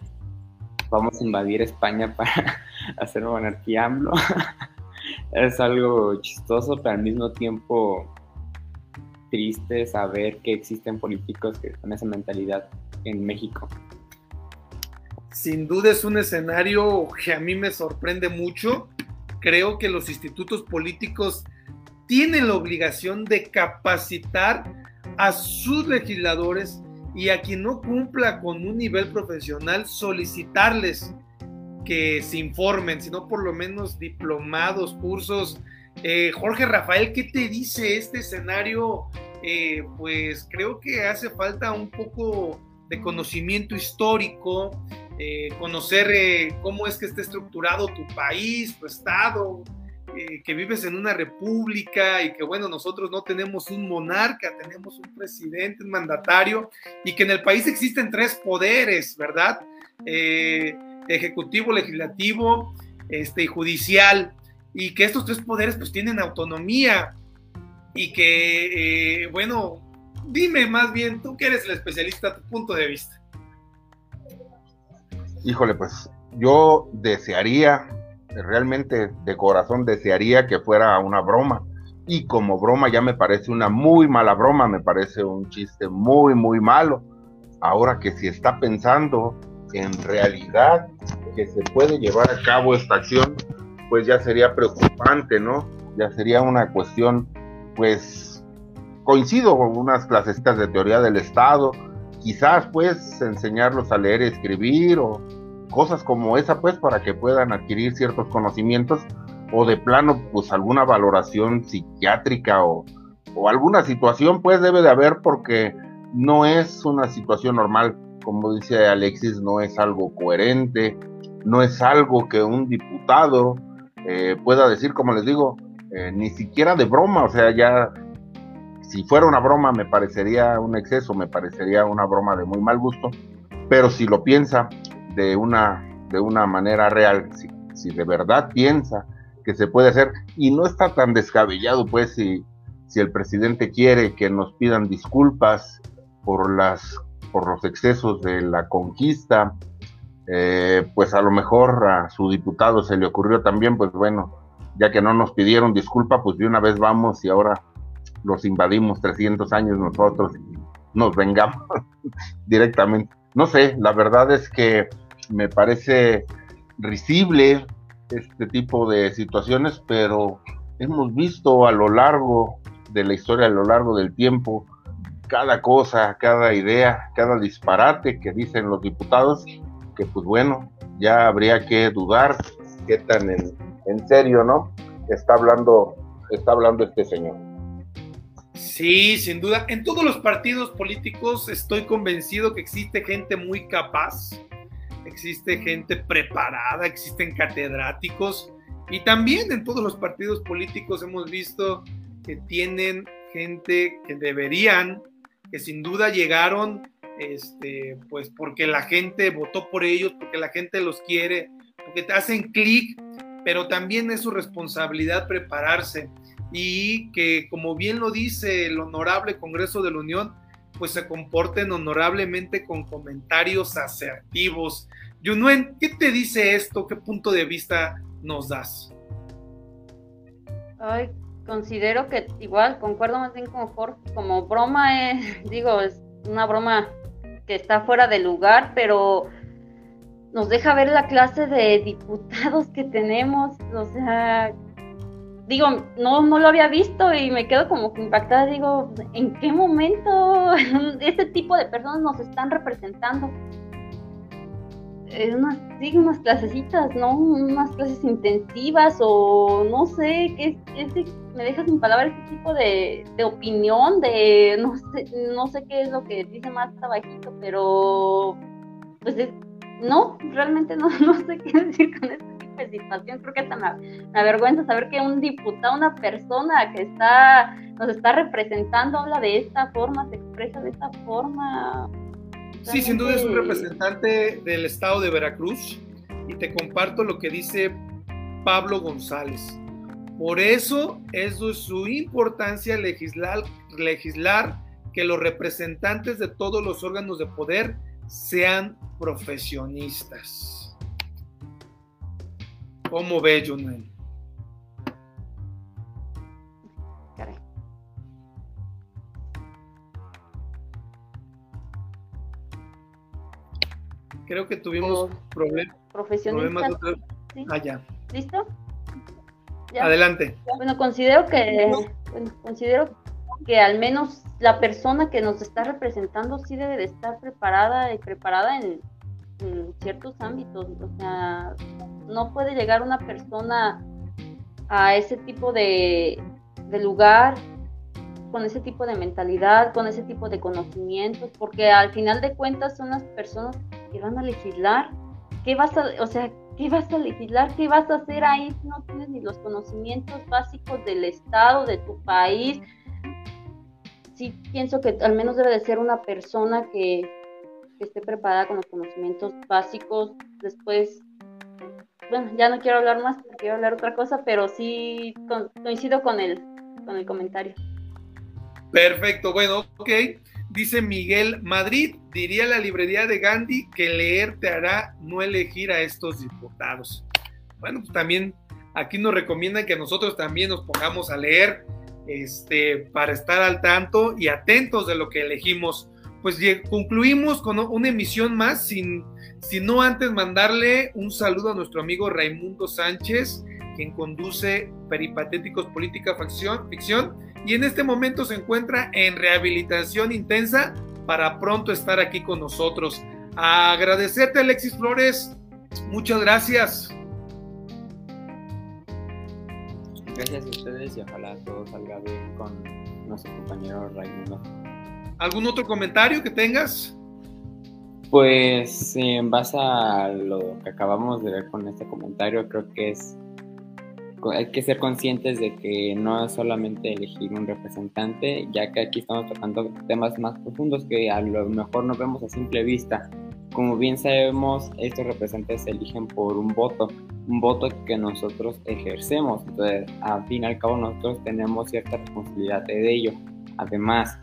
vamos a invadir España para hacer monarquía AMLO. es algo chistoso, pero al mismo tiempo triste saber que existen políticos que con esa mentalidad en México. Sin duda es un escenario que a mí me sorprende mucho. Creo que los institutos políticos tienen la obligación de capacitar a sus legisladores y a quien no cumpla con un nivel profesional solicitarles que se informen, sino por lo menos diplomados, cursos. Eh, Jorge Rafael, ¿qué te dice este escenario? Eh, pues creo que hace falta un poco de conocimiento histórico, eh, conocer cómo es que está estructurado tu país, tu estado, que vives en una república y que bueno, nosotros no tenemos un monarca, tenemos un presidente, un mandatario y que en el país existen tres poderes, ¿verdad? ejecutivo, legislativo este, y judicial, y que estos tres poderes pues tienen autonomía y que, eh, bueno, dime más bien, tú que eres el especialista, tu punto de vista. Híjole, pues yo desearía, realmente de corazón desearía que fuera una broma. Y como broma ya me parece una muy mala broma, me parece un chiste muy, muy malo. Ahora que si está pensando en realidad que se puede llevar a cabo esta acción, pues ya sería preocupante, ¿no? Ya sería una cuestión, pues, coincido con unas clasecitas de teoría del Estado, quizás pues enseñarlos a leer y escribir o cosas como esa, pues, para que puedan adquirir ciertos conocimientos o de plano, pues, alguna valoración psiquiátrica o, o alguna situación, pues, debe de haber porque no es una situación normal como dice Alexis, no es algo coherente, no es algo que un diputado eh, pueda decir, como les digo, eh, ni siquiera de broma, o sea, ya si fuera una broma me parecería un exceso, me parecería una broma de muy mal gusto, pero si lo piensa de una, de una manera real, si, si de verdad piensa que se puede hacer, y no está tan descabellado, pues, si, si el presidente quiere que nos pidan disculpas por las por los excesos de la conquista, eh, pues a lo mejor a su diputado se le ocurrió también, pues bueno, ya que no nos pidieron disculpa, pues de una vez vamos y ahora los invadimos 300 años nosotros y nos vengamos directamente. No sé, la verdad es que me parece risible este tipo de situaciones, pero hemos visto a lo largo de la historia, a lo largo del tiempo, cada cosa, cada idea, cada disparate que dicen los diputados, que pues bueno, ya habría que dudar qué tan en, serio, ¿no? Está hablando, está hablando este señor. Sí, sin duda. En todos los partidos políticos estoy convencido que existe gente muy capaz, existe gente preparada, existen catedráticos y también en todos los partidos políticos hemos visto que tienen gente que deberían que sin duda llegaron este, pues porque la gente votó por ellos, porque la gente los quiere, porque te hacen clic, pero también es su responsabilidad prepararse y que, como bien lo dice el honorable Congreso de la Unión, pues se comporten honorablemente con comentarios asertivos. Yunuen, ¿qué te dice esto? ¿Qué punto de vista nos das? Ay, considero que igual, concuerdo más bien con Jorge, como broma, es, digo, es una broma que está fuera de lugar, pero nos deja ver la clase de diputados que tenemos, o sea, digo, no, no lo había visto y me quedo como que impactada, digo, ¿en qué momento este tipo de personas nos están representando? unas, sí, unas clasecitas, ¿no? Unas clases intensivas o no sé, qué me deja sin palabras este tipo de, de, opinión, de no sé, no sé qué es lo que dice más abajito, pero pues no, realmente no, no sé qué decir con este tipo de situación. Creo que hasta me, me avergüenza saber que un diputado, una persona que está, nos está representando, habla de esta forma, se expresa de esta forma Sí, sin duda es un representante del estado de Veracruz y te comparto lo que dice Pablo González. Por eso es de su importancia legislar, legislar que los representantes de todos los órganos de poder sean profesionistas. ¿Cómo ve, Junel? Creo que tuvimos problemas. Profesionistas. Ah, ya. ¿Listo? Adelante. Bueno, considero que, considero que al menos la persona que nos está representando sí debe de estar preparada y preparada en, ciertos ámbitos. O sea, no puede llegar una persona a ese tipo de, de lugar con ese tipo de mentalidad, con ese tipo de conocimientos, porque al final de cuentas son las personas que van a legislar. ¿Qué vas a, o sea, qué vas a legislar? ¿Qué vas a hacer ahí si no tienes ni los conocimientos básicos del Estado, de tu país? Sí, pienso que al menos debe de ser una persona que, esté preparada con los conocimientos básicos. Después, bueno, ya no quiero hablar más, quiero hablar otra cosa, pero sí coincido con el, con el comentario. Perfecto, bueno, ok. Dice Miguel Madrid, diría la librería de Gandhi que leer te hará no elegir a estos diputados. Bueno, pues también aquí nos recomiendan que nosotros también nos pongamos a leer este, para estar al tanto y atentos de lo que elegimos. Pues concluimos con una emisión más, sin, sin no antes mandarle un saludo a nuestro amigo Raimundo Sánchez, quien conduce Peripatéticos Política Ficción, y en este momento se encuentra en rehabilitación intensa para pronto estar aquí con nosotros. agradecerte Alexis Flores, muchas gracias. Gracias a ustedes y ojalá todo salga bien con nuestro compañero Raimundo. ¿Algún otro comentario que tengas? Pues en base a lo que acabamos de ver con este comentario, creo que es hay que ser conscientes de que no es solamente elegir un representante, ya que aquí estamos tratando temas más profundos que a lo mejor no vemos a simple vista. Como bien sabemos, estos representantes se eligen por un voto, un voto que nosotros ejercemos. Entonces, al fin y al cabo, nosotros tenemos cierta responsabilidad de ello. Además,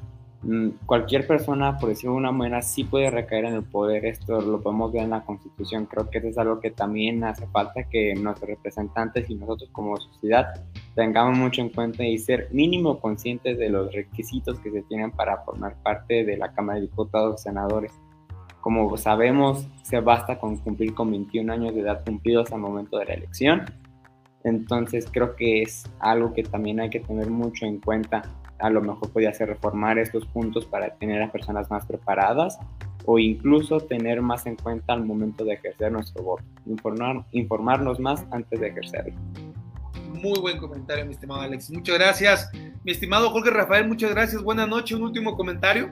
cualquier persona, por decirlo de una manera, sí puede recaer en el poder. Esto lo podemos ver en la Constitución. Creo que eso es algo que también hace falta que nuestros representantes y nosotros como sociedad tengamos mucho en cuenta y ser mínimo conscientes de los requisitos que se tienen para formar parte de la Cámara de Diputados y Senadores. Como sabemos, se basta con cumplir con 21 años de edad cumplidos al momento de la elección. Entonces creo que es algo que también hay que tener mucho en cuenta a lo mejor podría ser reformar estos puntos para tener a personas más preparadas o incluso tener más en cuenta al momento de ejercer nuestro voto, informar, informarnos más antes de ejercerlo. Muy buen comentario, mi estimado Alex. Muchas gracias. Mi estimado Jorge Rafael, muchas gracias. Buenas noches. Un último comentario.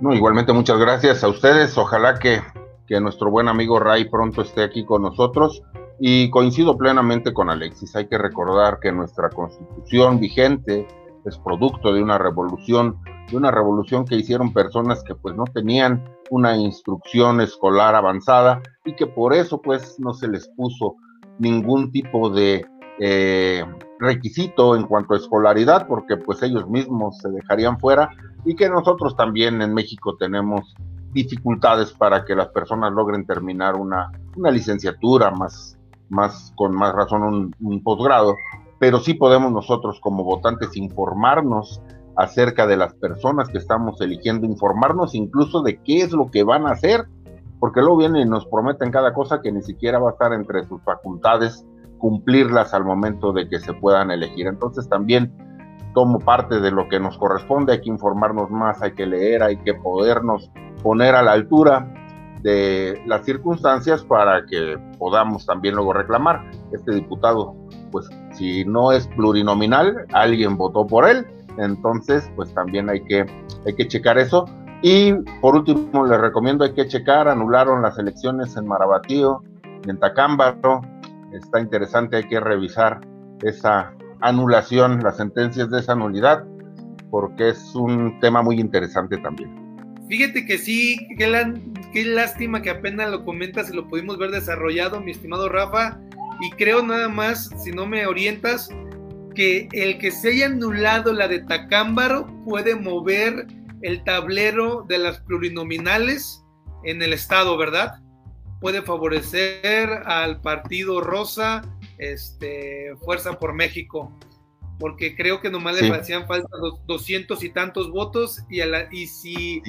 No, igualmente muchas gracias a ustedes. Ojalá que, que nuestro buen amigo Ray pronto esté aquí con nosotros. Y coincido plenamente con Alexis, hay que recordar que nuestra constitución vigente es producto de una revolución, de una revolución que hicieron personas que pues no tenían una instrucción escolar avanzada y que por eso pues no se les puso ningún tipo de eh, requisito en cuanto a escolaridad porque pues ellos mismos se dejarían fuera y que nosotros también en México tenemos dificultades para que las personas logren terminar una, una licenciatura más más con más razón un, posgrado, pero sí podemos nosotros como votantes informarnos acerca de las personas que estamos eligiendo, informarnos incluso de qué es lo que van a hacer, porque luego vienen y nos prometen cada cosa que ni siquiera va a estar entre sus facultades cumplirlas al momento de que se puedan elegir. Entonces también tomo parte de lo que nos corresponde, hay que informarnos más, hay que leer, hay que podernos poner a la altura de las circunstancias para que podamos también luego reclamar. Este diputado, pues si no es plurinominal, alguien votó por él, entonces pues también hay que, hay que checar eso. Y por último, les recomiendo, hay que checar, anularon las elecciones en Marabatío, en Tacámbaro, está interesante, hay que revisar esa anulación, las sentencias de esa nulidad, porque es un tema muy interesante también. Fíjate que sí, qué, lástima que apenas lo comentas y lo pudimos ver desarrollado, mi estimado Rafa, y creo nada más, si no me orientas, que el que se haya anulado la de Tacámbaro puede mover el tablero de las plurinominales en el estado, ¿verdad? Puede favorecer al partido Rosa, este, Fuerza por México, porque creo que nomás le hacían falta los doscientos y tantos votos y, y si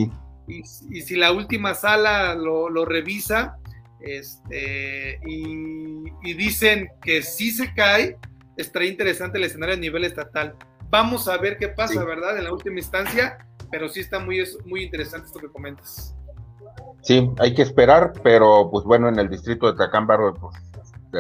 y, si la última sala lo, revisa este, y, dicen que si se cae, estaría interesante el escenario a nivel estatal. Vamos a ver qué pasa, ¿verdad? En la última instancia, pero sí está muy, muy interesante esto que comentas. Sí, hay que esperar, pero pues bueno, en el distrito de Tacámbaro, pues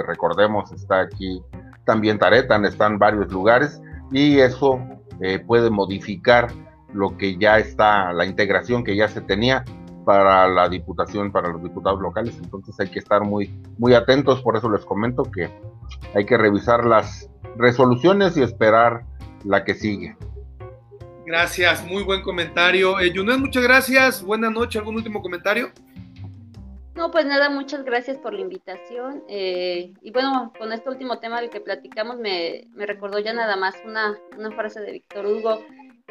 recordemos, está aquí también Taretan, están varios lugares y eso eh, puede modificar lo que ya está, la integración que ya se tenía para la diputación, para los diputados locales. Entonces hay que estar muy, muy atentos, por eso les comento que hay que revisar las resoluciones y esperar la que sigue. Gracias, muy buen comentario. Eh, muchas gracias. Buenas noches. ¿Algún último comentario? No, pues nada, muchas gracias por la invitación. Eh, y bueno, con este último tema del que platicamos, me, me recordó ya nada más una, una frase de Víctor Hugo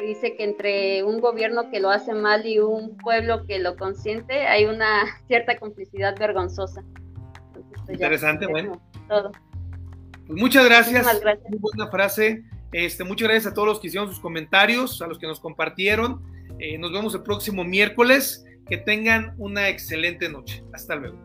dice que entre un gobierno que lo hace mal y un pueblo que lo consiente hay una cierta complicidad vergonzosa. Pues, Interesante, bueno. Todo. Pues muchas gracias. Muy buena frase. Este, muchas gracias a todos los que hicieron sus comentarios, a los que nos compartieron. Eh, nos vemos el próximo miércoles. Que tengan una excelente noche. Hasta luego.